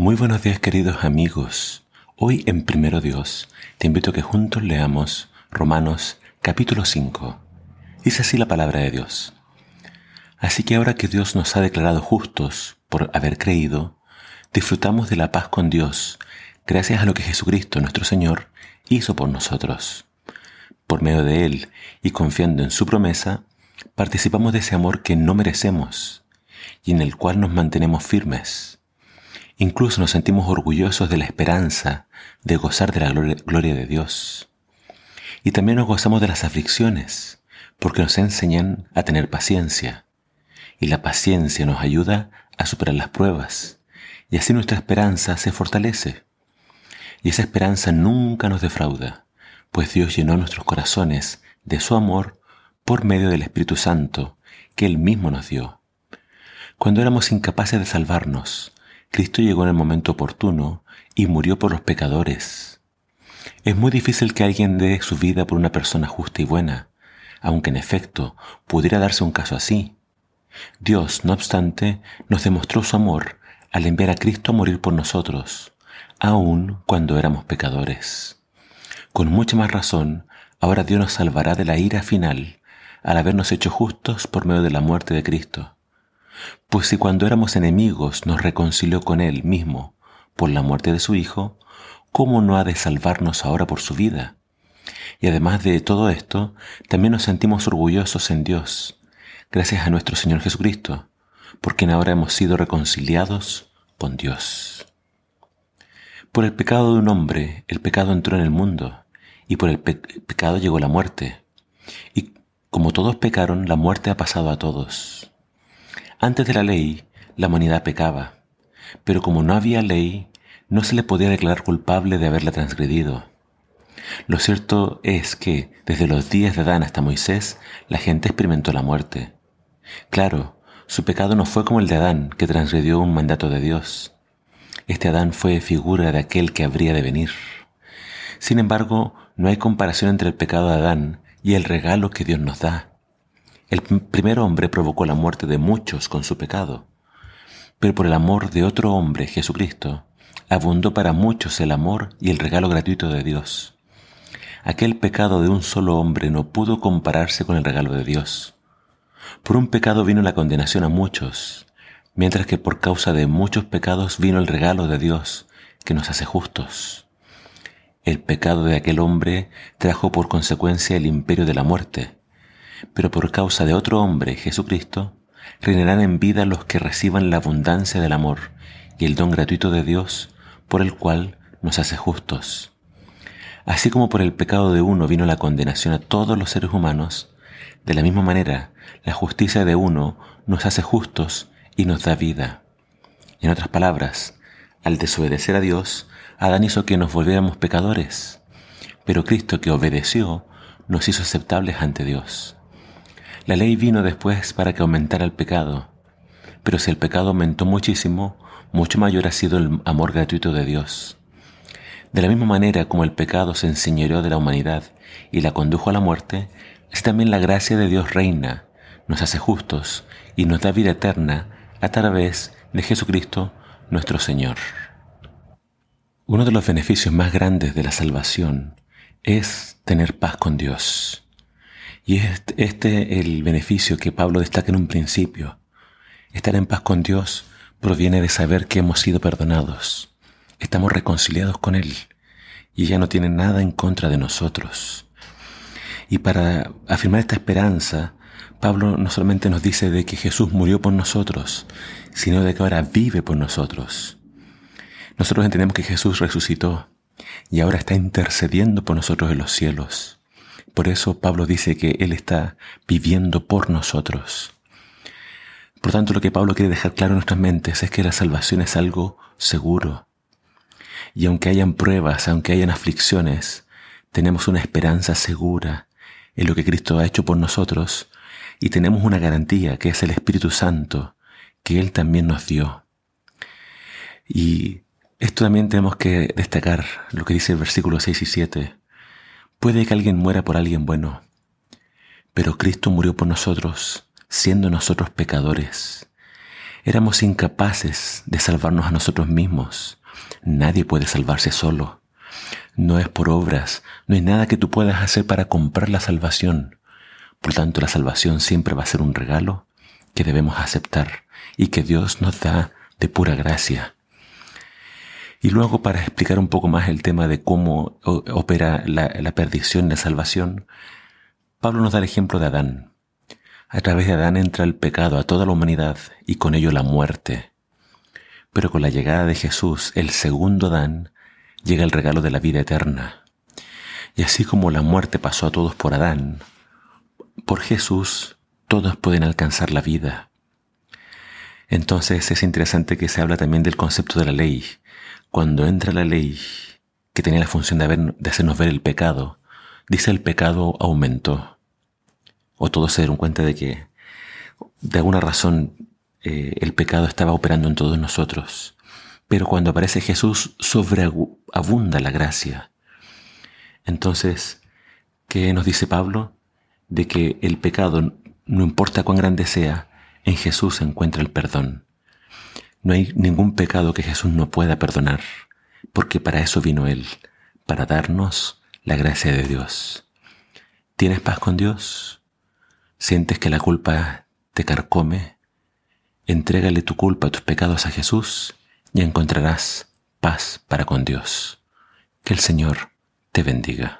Muy buenos días queridos amigos. Hoy en Primero Dios te invito a que juntos leamos Romanos capítulo 5. Dice así la palabra de Dios. Así que ahora que Dios nos ha declarado justos por haber creído, disfrutamos de la paz con Dios gracias a lo que Jesucristo nuestro Señor hizo por nosotros. Por medio de Él y confiando en su promesa, participamos de ese amor que no merecemos y en el cual nos mantenemos firmes. Incluso nos sentimos orgullosos de la esperanza de gozar de la gloria de Dios. Y también nos gozamos de las aflicciones, porque nos enseñan a tener paciencia. Y la paciencia nos ayuda a superar las pruebas, y así nuestra esperanza se fortalece. Y esa esperanza nunca nos defrauda, pues Dios llenó nuestros corazones de su amor por medio del Espíritu Santo que Él mismo nos dio. Cuando éramos incapaces de salvarnos, Cristo llegó en el momento oportuno y murió por los pecadores. Es muy difícil que alguien dé su vida por una persona justa y buena, aunque en efecto pudiera darse un caso así. Dios, no obstante, nos demostró su amor al enviar a Cristo a morir por nosotros, aun cuando éramos pecadores. Con mucha más razón, ahora Dios nos salvará de la ira final al habernos hecho justos por medio de la muerte de Cristo. Pues si cuando éramos enemigos nos reconcilió con Él mismo por la muerte de su Hijo, ¿cómo no ha de salvarnos ahora por su vida? Y además de todo esto, también nos sentimos orgullosos en Dios, gracias a nuestro Señor Jesucristo, porque ahora hemos sido reconciliados con Dios. Por el pecado de un hombre, el pecado entró en el mundo, y por el pecado llegó la muerte. Y como todos pecaron, la muerte ha pasado a todos. Antes de la ley, la humanidad pecaba, pero como no había ley, no se le podía declarar culpable de haberla transgredido. Lo cierto es que, desde los días de Adán hasta Moisés, la gente experimentó la muerte. Claro, su pecado no fue como el de Adán, que transgredió un mandato de Dios. Este Adán fue figura de aquel que habría de venir. Sin embargo, no hay comparación entre el pecado de Adán y el regalo que Dios nos da. El primer hombre provocó la muerte de muchos con su pecado, pero por el amor de otro hombre, Jesucristo, abundó para muchos el amor y el regalo gratuito de Dios. Aquel pecado de un solo hombre no pudo compararse con el regalo de Dios. Por un pecado vino la condenación a muchos, mientras que por causa de muchos pecados vino el regalo de Dios que nos hace justos. El pecado de aquel hombre trajo por consecuencia el imperio de la muerte, pero por causa de otro hombre, Jesucristo, reinarán en vida los que reciban la abundancia del amor y el don gratuito de Dios por el cual nos hace justos. Así como por el pecado de uno vino la condenación a todos los seres humanos, de la misma manera la justicia de uno nos hace justos y nos da vida. En otras palabras, al desobedecer a Dios, Adán hizo que nos volviéramos pecadores, pero Cristo que obedeció nos hizo aceptables ante Dios. La ley vino después para que aumentara el pecado, pero si el pecado aumentó muchísimo, mucho mayor ha sido el amor gratuito de Dios. De la misma manera como el pecado se enseñoreó de la humanidad y la condujo a la muerte, así también la gracia de Dios reina, nos hace justos y nos da vida eterna a través de Jesucristo nuestro Señor. Uno de los beneficios más grandes de la salvación es tener paz con Dios. Y es este el beneficio que Pablo destaca en un principio. Estar en paz con Dios proviene de saber que hemos sido perdonados. Estamos reconciliados con Él y ya no tiene nada en contra de nosotros. Y para afirmar esta esperanza, Pablo no solamente nos dice de que Jesús murió por nosotros, sino de que ahora vive por nosotros. Nosotros entendemos que Jesús resucitó y ahora está intercediendo por nosotros en los cielos. Por eso Pablo dice que Él está viviendo por nosotros. Por tanto, lo que Pablo quiere dejar claro en nuestras mentes es que la salvación es algo seguro. Y aunque hayan pruebas, aunque hayan aflicciones, tenemos una esperanza segura en lo que Cristo ha hecho por nosotros y tenemos una garantía que es el Espíritu Santo que Él también nos dio. Y esto también tenemos que destacar lo que dice el versículo 6 y 7. Puede que alguien muera por alguien bueno, pero Cristo murió por nosotros, siendo nosotros pecadores. éramos incapaces de salvarnos a nosotros mismos. Nadie puede salvarse solo. No es por obras, no hay nada que tú puedas hacer para comprar la salvación. Por tanto, la salvación siempre va a ser un regalo que debemos aceptar y que Dios nos da de pura gracia. Y luego, para explicar un poco más el tema de cómo opera la, perdición y la salvación, Pablo nos da el ejemplo de Adán. A través de Adán entra el pecado a toda la humanidad y con ello la muerte. Pero con la llegada de Jesús, el segundo Adán, llega el regalo de la vida eterna. Y así como la muerte pasó a todos por Adán, por Jesús todos pueden alcanzar la vida. Entonces es interesante que se habla también del concepto de la ley. Cuando entra la ley, que tenía la función de, hacernos ver el pecado, dice el pecado aumentó. O todos se dieron cuenta de que de alguna razón eh, el pecado estaba operando en todos nosotros. Pero cuando aparece Jesús sobreabunda la gracia. Entonces, ¿qué nos dice Pablo? De que el pecado, no importa cuán grande sea, en Jesús se encuentra el perdón. No hay ningún pecado que Jesús no pueda perdonar, porque para eso vino Él, para darnos la gracia de Dios. ¿Tienes paz con Dios? ¿Sientes que la culpa te carcome? Entrégale tu culpa, tus pecados a Jesús y encontrarás paz para con Dios. Que el Señor te bendiga.